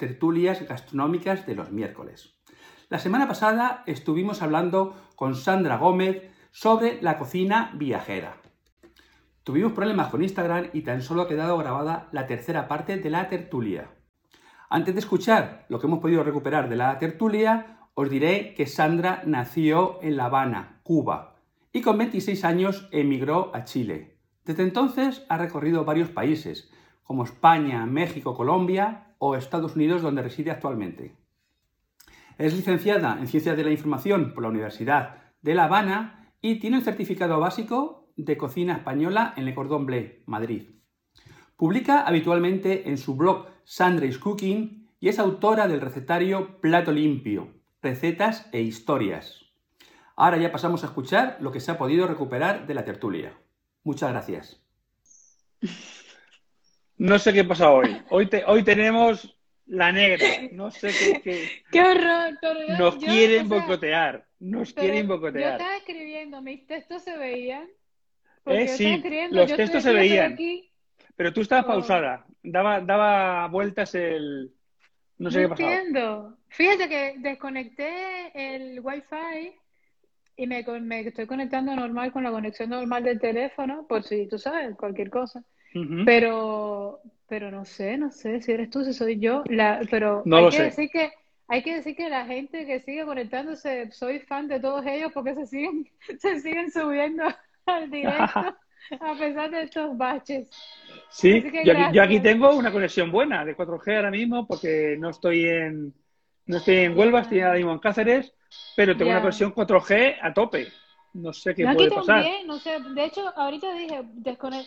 tertulias gastronómicas de los miércoles. La semana pasada estuvimos hablando con Sandra Gómez sobre la cocina viajera. Tuvimos problemas con Instagram y tan solo ha quedado grabada la tercera parte de la tertulia. Antes de escuchar lo que hemos podido recuperar de la tertulia, os diré que Sandra nació en La Habana, Cuba, y con 26 años emigró a Chile. Desde entonces ha recorrido varios países, como España, México, Colombia o Estados Unidos, donde reside actualmente. Es licenciada en Ciencias de la Información por la Universidad de La Habana y tiene el certificado básico de cocina española en Le Cordon Bleu, Madrid. Publica habitualmente en su blog Sandra's Cooking y es autora del recetario Plato Limpio, recetas e historias. Ahora ya pasamos a escuchar lo que se ha podido recuperar de la tertulia. Muchas gracias. No sé qué pasa hoy. Hoy, hoy tenemos la negra. No sé qué. ¡Qué horror! nos quieren bocotear. Nos quieren bocotear. Yo estaba escribiendo, mis textos se veían. Eh, sí, los textos se veían. Pero tú estabas pausada. Daba, daba vueltas el. No sé qué pasaba. entiendo. Fíjate que desconecté el wifi y me, me estoy conectando normal con la conexión normal del teléfono, por si tú sabes, cualquier cosa. Pero, pero no sé, no sé si eres tú, si soy yo. La, pero no hay lo que sé. decir que hay que decir que la gente que sigue conectándose, soy fan de todos ellos porque se siguen, se siguen subiendo al directo a pesar de estos baches. Sí, yo, yo, aquí tengo una conexión buena de 4G ahora mismo porque no estoy en no estoy en Huelva, estoy ahora mismo en Cáceres, pero tengo una conexión 4G a tope. No sé qué puede pasar. También, no sé, de hecho, ahorita dije,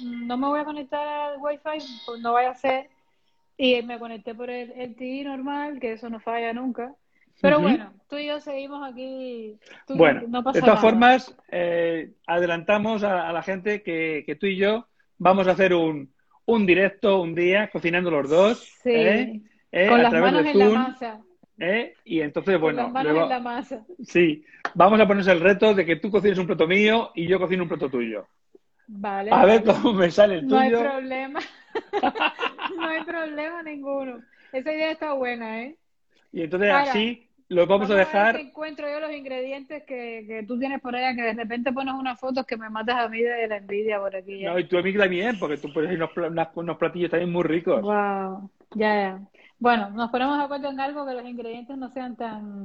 no me voy a conectar al Wi-Fi, pues no vaya a ser. Y me conecté por el, el TI normal, que eso no falla nunca. Pero bueno, tú y yo seguimos aquí. bueno, de todas formas, eh, adelantamos a, la gente que, que, tú y yo vamos a hacer un, un directo un día cocinando los dos. Sí. ¿eh? ¿Eh? Con las manos en la masa. ¿Eh? Y entonces, bueno. la masa. Sí, vamos a ponerse el reto de que tú cocines un plato mío y yo cocino un plato tuyo. Vale. A ver cómo me sale el tuyo. No hay problema. no hay problema ninguno. Esa idea está buena, ¿eh? Y entonces así lo vamos, a dejar. A encuentro yo los ingredientes que, que, tú tienes por allá, que de repente pones unas fotos que me matas a mí de la envidia por aquí. No, y tú a mí también, porque tú pones unos, unos platillos también muy ricos. Wow, ya, ya. Bueno, nos ponemos de acuerdo en algo que los ingredientes no sean tan,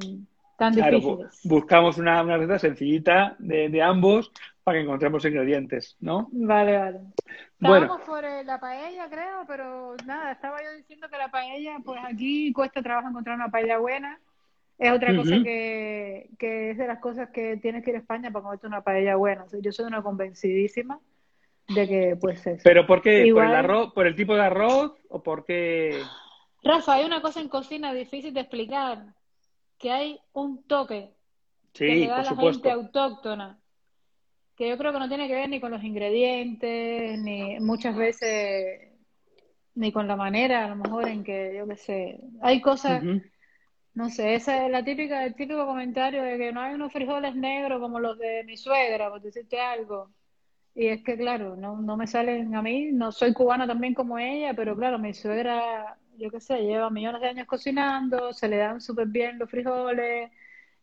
tan difíciles. Buscamos una, una receta sencillita de, de, ambos para que encontremos ingredientes, ¿no? Vale, vale. Estábamos por eh, la paella, creo, pero nada, estaba yo diciendo que la paella, pues aquí cuesta trabajo encontrar una paella buena. Es otra cosa que, que es de las cosas que tienes que ir a España para comerte una paella buena. O sea, yo soy una convencidísima de que, pues, eso. ¿Pero por qué? ¿Por el arroz? ¿Por el tipo de arroz? ¿O por qué...? Rafa, hay una cosa en cocina difícil de explicar, que hay un toque sí, que le da a la supuesto. gente autóctona, que yo creo que no tiene que ver ni con los ingredientes, ni muchas veces, ni con la manera, a lo mejor en que, yo qué sé, hay cosas, uh -huh. no sé, esa es la típica, el típico comentario de que no hay unos frijoles negros como los de mi suegra, por decirte algo. Y es que, claro, no, no me salen a mí, no soy cubana también como ella, pero claro, mi suegra yo qué sé, lleva millones de años cocinando, se le dan súper bien los frijoles,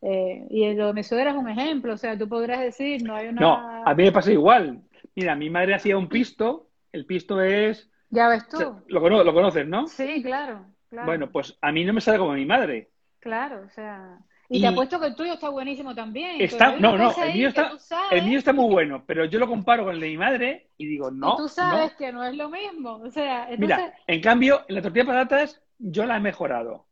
eh, y lo de mi suegra es un ejemplo, o sea, tú podrás decir, no hay una... No, a mí me pasa igual. Mira, mi madre hacía un pisto, el pisto es... Ya ves tú. Lo, cono lo conoces, ¿no? Sí, claro, claro. Bueno, pues a mí no me sale como mi madre. Claro, o sea... Y, y, te apuesto que el tuyo está buenísimo también. Está, no, no, el mío está, el mío está muy bueno, pero yo lo comparo con el de mi madre y digo, no. Y tú sabes no. que no es lo mismo. O sea, entonces... Mira, en cambio, en la tortilla de patatas yo la he mejorado.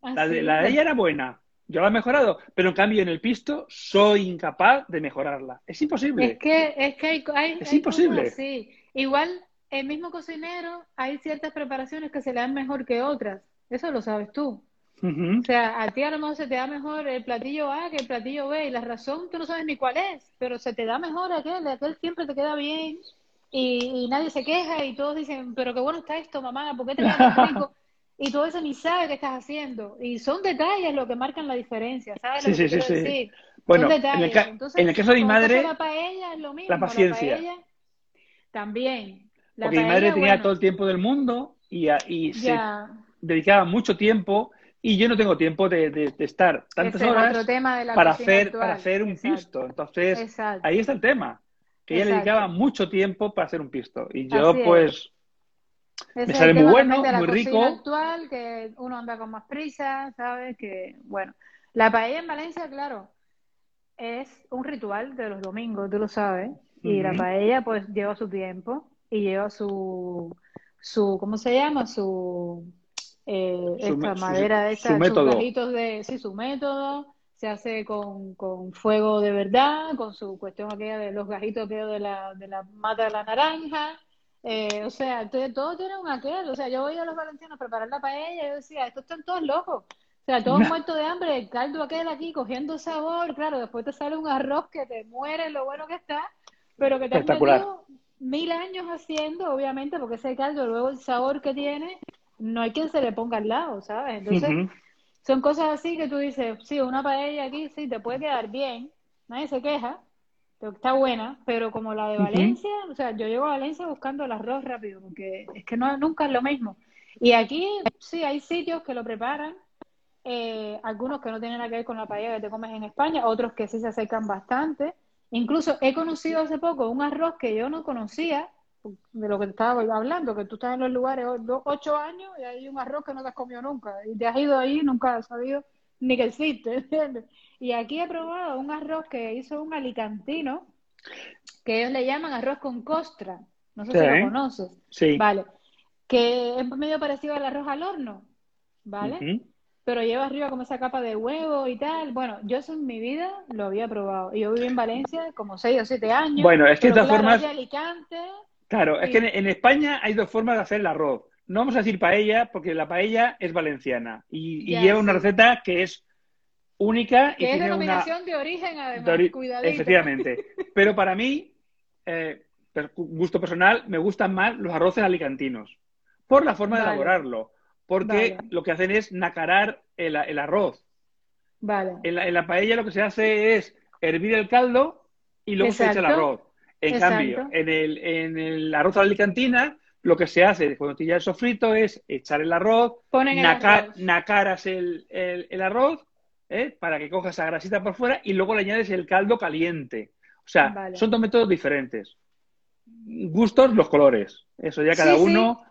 ¿Ah, la, de, sí? la de ella era buena, yo la he mejorado, pero en cambio en el pisto soy incapaz de mejorarla. Es imposible. Es que, es que hay, hay es hay imposible. Sí. Igual, el mismo cocinero, hay ciertas preparaciones que se le dan mejor que otras. Eso lo sabes tú. Uh -huh. O sea, a ti a lo mejor se te da mejor el platillo A que el platillo B, y la razón tú no sabes ni cuál es, pero se te da mejor aquel, aquel siempre te queda bien, y, y nadie se queja, y todos dicen, pero qué bueno está esto, mamá, ¿por qué te queda rico? Y todo eso ni sabe qué estás haciendo. Y son detalles lo que marcan la diferencia, ¿sabes? Sí, lo que sí, sí, decir? sí. Bueno, en el, Entonces, en el caso de mi madre, la paella es lo mismo. la paciencia. La paella, también. La Porque mi paella, madre tenía bueno, todo el tiempo del mundo y, y se dedicaba mucho tiempo y yo no tengo tiempo de, estar tantas horas para, hacer, para hacer un pisto. Entonces, ahí está el tema, que ella dedicaba mucho tiempo para hacer un pisto. Y yo, pues, me sale muy bueno, muy rico. actual, que uno anda con más prisa, ¿sabes? Que, bueno, la paella en Valencia, claro, es un ritual de los domingos, tú lo sabes. Y la paella, pues, lleva su tiempo y lleva su, su ¿cómo se llama? Su eh, esta madera, de sus gajitos de, sí, su método, se hace con, con, fuego de verdad, con su cuestión aquella de los gajitos de la, de la mata de la naranja, eh, o sea, todo tiene un aquel, o sea, yo voy a los valencianos a preparar la paella y yo decía, estos están todos locos, o sea, todos muertos de hambre, el caldo aquel aquí cogiendo sabor, claro, después te sale un arroz que te muere lo bueno que está, pero que te metido mil años haciendo, obviamente, porque ese caldo, luego el sabor que tiene, no hay quien se le ponga al lado, ¿sabes? Entonces, son cosas así que tú dices, sí, una paella aquí sí te puede quedar bien, nadie se queja, está buena, pero como la de Valencia, o sea, yo llego a Valencia buscando el arroz rápido, porque es que no nunca es lo mismo. Y aquí sí hay sitios que lo preparan, eh, algunos que no tienen nada que ver con la paella que te comes en España, otros que sí se acercan bastante. Incluso he conocido hace poco un arroz que yo no conocía, de lo que te estaba hablando, que tú estás en los lugares ocho años y hay un arroz que no te has comido nunca y te has ido ahí y nunca has sabido ni que existe, ¿entiendes? Y aquí he probado un arroz que hizo un alicantino, que ellos le llaman arroz con costra, no sé si lo conoces, sí. vale, que es medio parecido al arroz al horno, ¿vale? Pero lleva arriba como esa capa de huevo y tal. Bueno, yo eso en mi vida lo había probado. Y yo viví en Valencia como seis o siete años. Bueno, es que de todas formas... Alicante, Claro, es que en, España hay dos formas de hacer el arroz. No vamos a decir paella porque la paella es valenciana y, lleva una receta que es única y es denominación de origen además, cuidadito. Efectivamente. Pero para mí, eh, gusto personal, me gustan más los arroces alicantinos por la forma de elaborarlo, porque lo que hacen es nacarar el, arroz. Vale. En la, paella lo que se hace es hervir el caldo y luego se echa el arroz. En cambio, en el, en el arroz a la alicantina, lo que se hace cuando te ya el sofrito es echar el arroz, nacaras el, el, arroz ¿eh? para que cojas esa grasita por fuera y luego le añades el caldo caliente. O sea, son dos métodos diferentes. Gustos, los colores. Eso ya cada uno.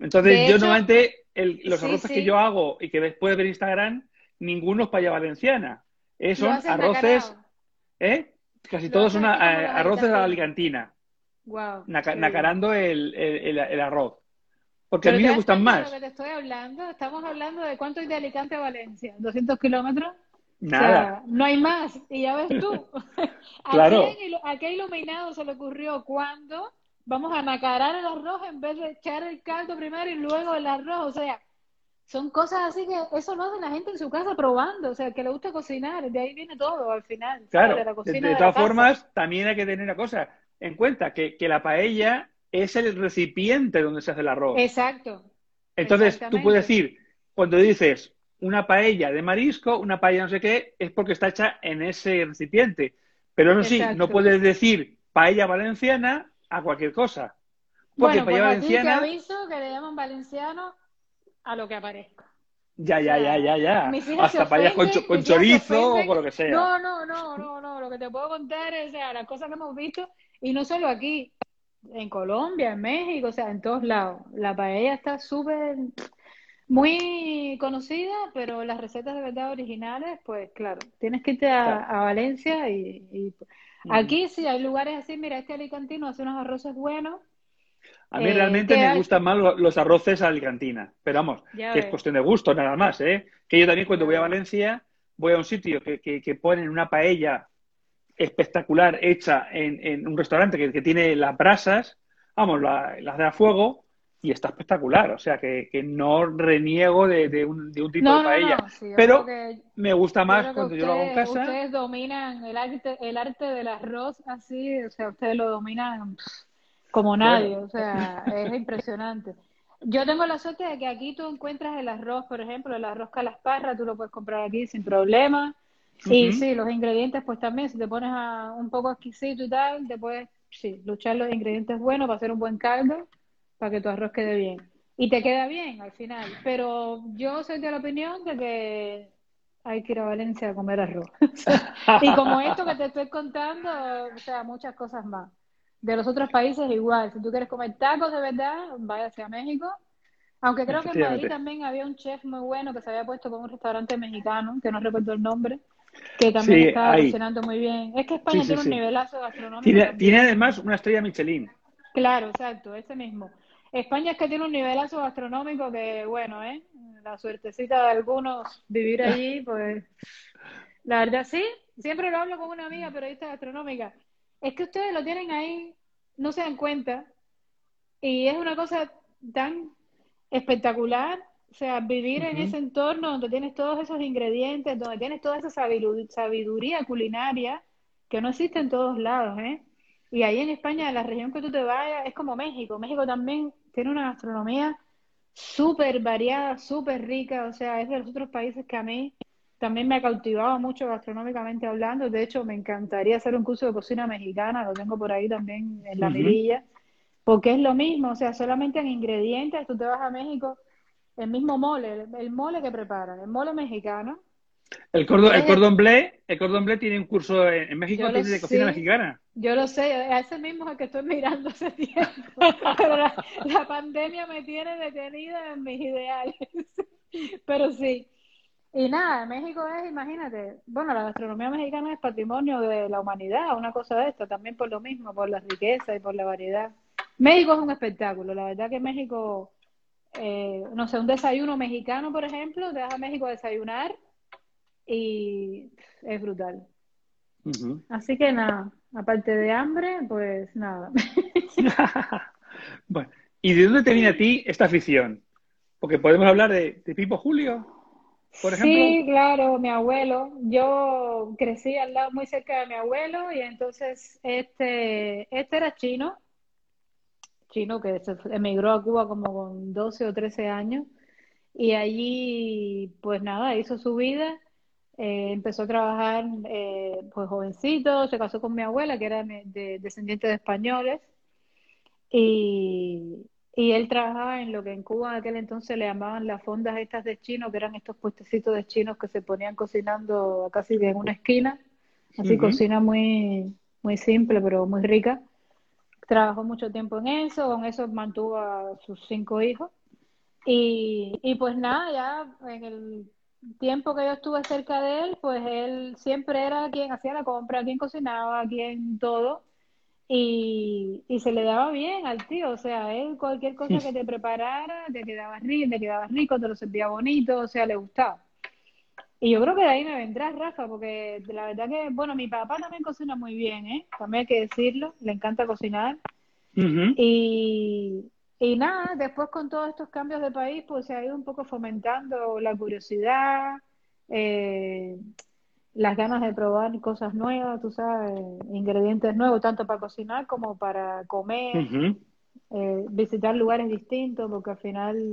Entonces, yo normalmente los arroces que yo hago y que después ver Instagram, ninguno es paella valenciana. Eh, son arroces. ¿eh? Casi todos son arroces a la alicantina. Wow, nacarando el, el, arroz. Porque a mí me gustan más. Lo que te estoy hablando, estamos hablando de cuánto hay de Alicante a Valencia. ¿200 kilómetros? Nada. no hay más. Y ya ves tú. claro. ¿A qué iluminado se le ocurrió cuando vamos a nacarar el arroz en vez de echar el caldo primero y luego el arroz? O sea, son cosas así que eso lo hace la gente en su casa probando, o sea, que le gusta cocinar, de ahí viene todo al final. Claro, de, todas formas, también hay que tener una cosa en cuenta, que, la paella es el recipiente donde se hace el arroz. Exacto. Entonces, tú puedes decir, cuando dices una paella de marisco, una paella no sé qué, es porque está hecha en ese recipiente. Pero no sí, no puedes decir paella valenciana a cualquier cosa. Porque bueno, paella pues valenciana... te aviso que le llaman valenciano a lo que aparezca. Ya, ya, ya, ya, ya. Hasta para con, con chorizo o con lo que sea. No, no, no, no, no. Lo que te puedo contar es o sea, las cosas que hemos visto, y no solo aquí, en Colombia, en México, o sea, en todos lados. La paella está súper, muy conocida, pero las recetas de verdad originales, pues claro, tienes que irte a, Valencia y, aquí sí hay lugares así. Mira, este alicantino hace unos arroces buenos a mí realmente me gustan más los arroces a alicantina, pero vamos, que es cuestión de gusto nada más, ¿eh? Que yo también cuando voy a Valencia voy a un sitio que, que, ponen una paella espectacular hecha en, un restaurante que, tiene las brasas, vamos, las la de a fuego, y está espectacular. O sea, que, no reniego de, un, de un tipo de paella. pero me gusta más cuando yo lo hago en casa. Ustedes dominan el arte, el arte del arroz así, o sea, ustedes lo dominan como nadie, o sea, es impresionante. Yo tengo la suerte de que aquí tú encuentras el arroz, por ejemplo, el arroz calasparra, tú lo puedes comprar aquí sin problema. Y sí, los ingredientes, pues también, si te pones a un poco exquisito y tal, te puedes, sí, luchar los ingredientes buenos para hacer un buen caldo, para que tu arroz quede bien. y te queda bien al final. Pero yo soy de la opinión de que hay que ir a Valencia a comer arroz. y como esto que te estoy contando, o sea, muchas cosas más. De los otros países igual. Si tú quieres comer tacos de verdad, vaya a México. Aunque creo que en Madrid también había un chef muy bueno que se había puesto con un restaurante mexicano, que no recuerdo el nombre, que también estaba funcionando muy bien. Es que España tiene un nivelazo gastronómico. Tiene, tiene, además una estrella Michelin. Claro, exacto, ese mismo. España es que tiene un nivelazo gastronómico que, bueno, ¿eh? La suertecita de algunos vivir allí, pues, la verdad sí, siempre lo hablo con una amiga periodista gastronómica. Es que ustedes lo tienen ahí, no se dan cuenta, y es una cosa tan espectacular, o sea, vivir en ese entorno donde tienes todos esos ingredientes, donde tienes toda esa sabiduría culinaria que no existe en todos lados, ¿eh? Y ahí en España, en la región que tú te vayas, es como México. México también tiene una gastronomía súper variada, súper rica, o sea, es de los otros países que a mí también me ha cautivado mucho gastronómicamente hablando. De hecho, me encantaría hacer un curso de cocina mexicana, lo tengo por ahí también en la mirilla, porque es lo mismo, o sea, solamente en ingredientes, tú te vas a México, el mismo mole, el mole que preparan, el mole mexicano, el cordón, el cordón bleu, el cordón bleu tiene un curso en, México de cocina mexicana. Yo lo sé, ese mismo es el que estoy mirando hace tiempo. Pero la, pandemia me tiene detenida en mis ideales. Pero sí. Y nada, México es, imagínate, bueno, la gastronomía mexicana es patrimonio de la humanidad, una cosa de esta, también por lo mismo, por la riqueza y por la variedad. México es un espectáculo, la verdad que México, eh, no sé, un desayuno mexicano, por ejemplo, te vas a México a desayunar y es brutal. Así que nada, aparte de hambre, pues nada. bueno, ¿y de dónde te viene a ti esta afición? Porque podemos hablar de, Pipo Julio, Sí, claro, mi abuelo. Yo crecí al lado muy cerca de mi abuelo y entonces este, este era chino, chino que emigró a Cuba como con 12 o 13 años y allí pues nada, hizo su vida eh, empezó a trabajar eh, pues jovencito, se casó con mi abuela, que era de, descendiente de españoles, y, y, él trabajaba en lo que en Cuba en aquel entonces le llamaban las fondas estas de chino, que eran estos puestecitos de chinos que se ponían cocinando casi en una esquina, así cocina muy, muy simple, pero muy rica. Trabajó mucho tiempo en eso, con eso mantuvo a sus cinco hijos. Y, y pues nada, ya en el tiempo que yo estuve cerca de él, pues él siempre era quien hacía la compra, quien cocinaba, quien todo. Y, y se le daba bien al tío, o sea, él cualquier cosa que te preparara, te quedaba rico, te quedaba rico, te lo servía bonito, o sea, le gustaba. Y yo creo que de ahí me vendrá Rafa, porque la verdad que, bueno, mi papá también cocina muy bien, ¿eh? También hay que decirlo, le encanta cocinar. Y, y nada, después con todos estos cambios de país, pues se ha ido un poco fomentando la curiosidad, eh, las ganas de probar cosas nuevas, tú sabes, ingredientes nuevos, tanto para cocinar como para comer, eh, visitar lugares distintos, porque al final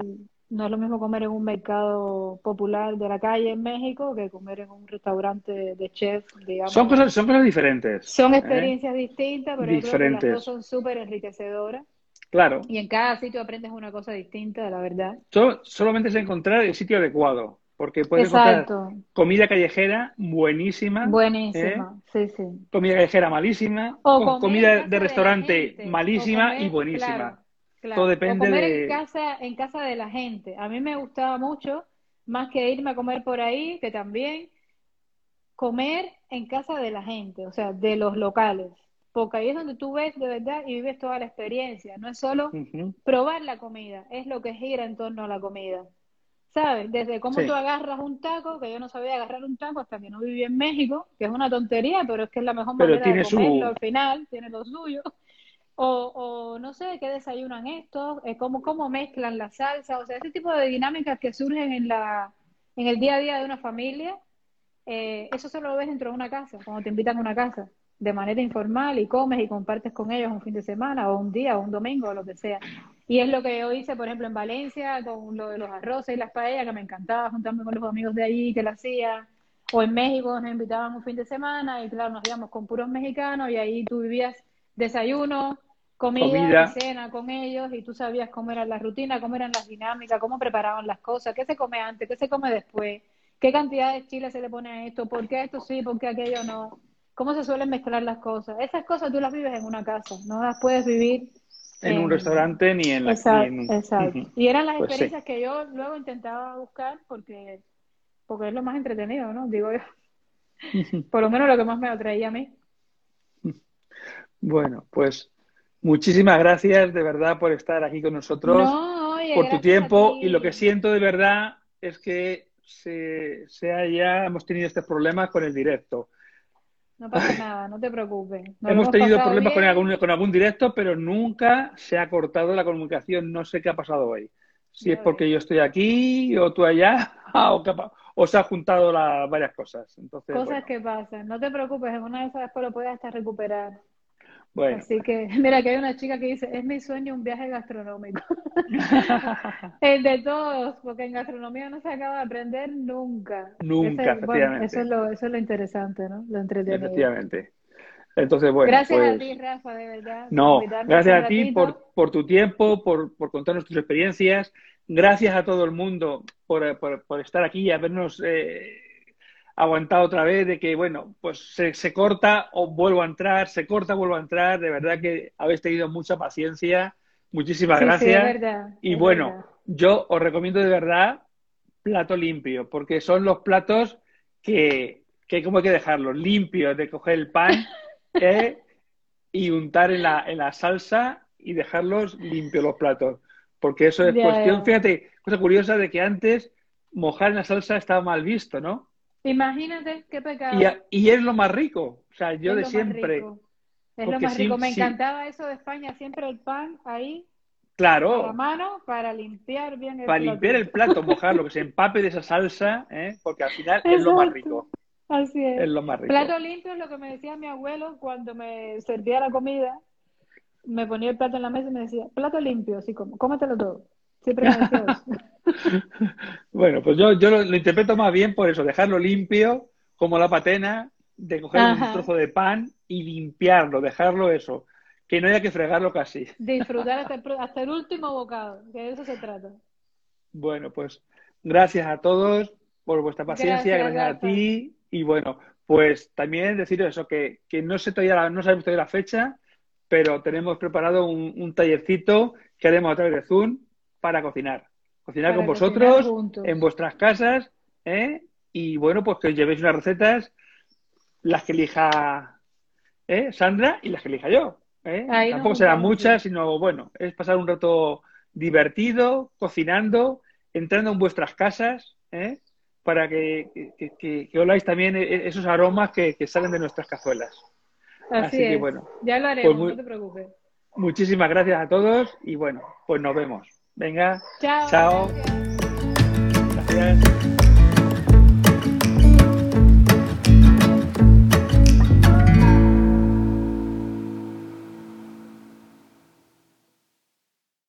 no es lo mismo comer en un mercado popular de la calle en México que comer en un restaurante de chef, digamos. Son cosas, son cosas diferentes. Son ¿eh? experiencias distintas, pero diferentes. las dos son súper enriquecedoras. Claro. Y en cada sitio aprendes una cosa distinta, la verdad. solamente es encontrar el sitio adecuado, porque puedes encontrar comida callejera buenísima. Buenísima, ¿eh? sí, sí. Comida callejera malísima, o comida de restaurante malísima y buenísima. Todo depende comer de... en casa, en casa de la gente. A mí me gustaba mucho, más que irme a comer por ahí, que también comer en casa de la gente, o sea, de los locales porque ahí es donde tú ves de verdad y vives toda la experiencia. No es solo probar la comida, es lo que gira en torno a la comida. ¿Sabes? Desde cómo tú agarras un taco, que yo no sabía agarrar un taco hasta que no viví en México, que es una tontería, pero es que es la mejor manera de comerlo al final, tiene lo suyo. O, o no sé, qué desayunan estos, eh, cómo, cómo mezclan la salsa, o sea, ese tipo de dinámicas que surgen en, la, en el día a día de una familia, eh, eso solo lo ves dentro de una casa, cuando te invitan a una casa de manera informal y comes y compartes con ellos un fin de semana o un día o un domingo o lo que sea. Y es lo que yo hice, por ejemplo, en Valencia con lo de los arroces y las paellas, que me encantaba juntarme con los amigos de allí que lo hacía. O en México nos invitaban un fin de semana y claro, nos íbamos con puros mexicanos y ahí tú vivías desayuno, comida, cena con ellos y tú sabías cómo era la rutina, cómo eran las dinámicas, cómo preparaban las cosas, qué se come antes, qué se come después, qué cantidad de chile se le pone a esto, por qué esto sí, por qué aquello no, cómo se suelen mezclar las cosas. Esas cosas tú las vives en una casa, no las puedes vivir en, un restaurante ni en la Exacto, exacto. Y eran las pues experiencias que yo luego intentaba buscar porque porque es lo más entretenido, ¿no? Digo yo. Por lo menos lo que más me atraía a mí. Bueno, pues Muchísimas gracias de verdad por estar aquí con nosotros, por tu tiempo y lo que siento de verdad es que se, se haya, hemos tenido este problema con el directo. No pasa nada, no te preocupes. hemos tenido problemas con algún, con algún directo, pero nunca se ha cortado la comunicación. No sé qué ha pasado hoy. Si es porque yo estoy aquí o tú allá, o, se han juntado las varias cosas. Entonces, cosas que pasan. No te preocupes, en una de esas después lo puedes hasta recuperar. Así que, mira, que hay una chica que dice, es mi sueño un viaje gastronómico. El de todos, porque en gastronomía no se acaba de aprender nunca. Nunca, efectivamente. eso, es lo, eso es lo interesante, ¿no? Lo entretenido. Efectivamente. Entonces, bueno. Gracias a pues ti, Rafa, de verdad. No, gracias a ti por, por, tu tiempo, por, por contarnos tus experiencias. Gracias a todo el mundo por, por, por estar aquí y habernos eh, aguantado otra vez de que, bueno, pues se, corta o vuelvo a entrar, se corta, vuelvo a entrar. De verdad que habéis tenido mucha paciencia. Muchísimas gracias. y bueno, yo os recomiendo de verdad plato limpio, porque son los platos que, que como hay que dejarlos limpios, de coger el pan ¿eh? y untar en la, en la salsa y dejarlos limpios los platos. Porque eso es cuestión, fíjate, cosa curiosa de que antes mojar en la salsa estaba mal visto, ¿no? Imagínate qué pecado. Y, es lo más rico. O sea, yo de siempre. Es lo más rico. Me encantaba eso de España, siempre el pan ahí. Claro. A la mano para limpiar bien el Para limpiar el plato, mojarlo, que se empape de esa salsa, ¿eh? porque al final es lo más rico. Así es. Es lo más rico. Plato limpio es lo que me decía mi abuelo cuando me servía la comida. Me ponía el plato en la mesa y me decía, plato limpio, así como, cómetelo todo. Siempre bueno, pues yo, yo lo, interpreto más bien por eso, dejarlo limpio, como la patena, de coger un trozo de pan y limpiarlo, dejarlo eso, que no haya que fregarlo casi. Disfrutar hasta el, último bocado, que de eso se trata. Bueno, pues gracias a todos por vuestra paciencia, gracias, a ti y bueno, pues también decir eso, que, que no, sé todavía no sabemos todavía la fecha, pero tenemos preparado un, un tallercito que haremos a través de Zoom para cocinar. Cocinar con vosotros, en vuestras casas, ¿eh? Y bueno, pues que os llevéis unas recetas, las que elija ¿eh? Sandra y las que elija yo. ¿eh? Tampoco serán muchas, sino bueno, es pasar un rato divertido, cocinando, entrando en vuestras casas, ¿eh? para que, que, oláis también e, esos aromas que, salen de nuestras cazuelas. Así, que bueno. Ya lo haremos, pues no te preocupes. Muchísimas gracias a todos y bueno, pues nos vemos. Venga. Chao. Chao. gracias.